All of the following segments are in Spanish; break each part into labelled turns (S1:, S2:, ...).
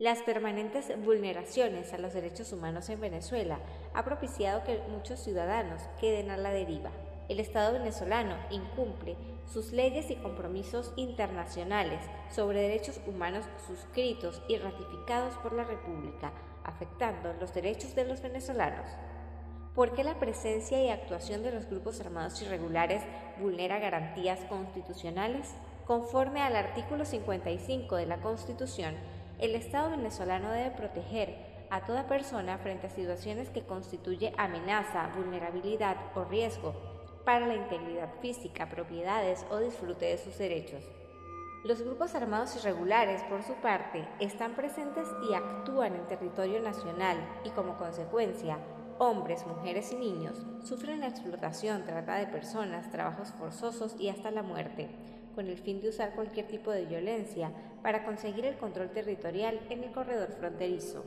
S1: Las permanentes vulneraciones a los derechos humanos en Venezuela ha propiciado que muchos ciudadanos queden a la deriva. El Estado venezolano incumple sus leyes y compromisos internacionales sobre derechos humanos suscritos y ratificados por la República, afectando los derechos de los venezolanos. ¿Por qué la presencia y actuación de los grupos armados irregulares vulnera garantías constitucionales? Conforme al artículo 55 de la Constitución, el Estado venezolano debe proteger a toda persona frente a situaciones que constituye amenaza, vulnerabilidad o riesgo para la integridad física, propiedades o disfrute de sus derechos. Los grupos armados irregulares, por su parte, están presentes y actúan en territorio nacional y como consecuencia, hombres, mujeres y niños sufren la explotación, trata de personas, trabajos forzosos y hasta la muerte con el fin de usar cualquier tipo de violencia para conseguir el control territorial en el corredor fronterizo.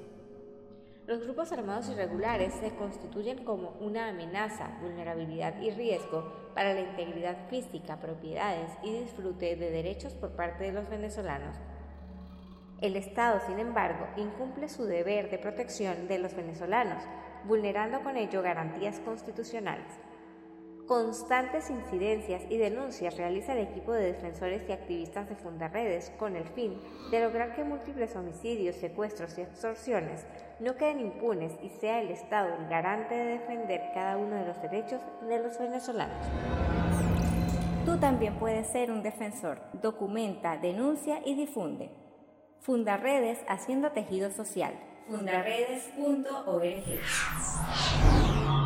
S1: Los grupos armados irregulares se constituyen como una amenaza, vulnerabilidad y riesgo para la integridad física, propiedades y disfrute de derechos por parte de los venezolanos. El Estado, sin embargo, incumple su deber de protección de los venezolanos, vulnerando con ello garantías constitucionales. Constantes incidencias y denuncias realiza el equipo de defensores y activistas de Fundaredes con el fin de lograr que múltiples homicidios, secuestros y extorsiones no queden impunes y sea el Estado el garante de defender cada uno de los derechos de los venezolanos.
S2: Tú también puedes ser un defensor. Documenta, denuncia y difunde. Fundaredes haciendo tejido social. Fundaredes.org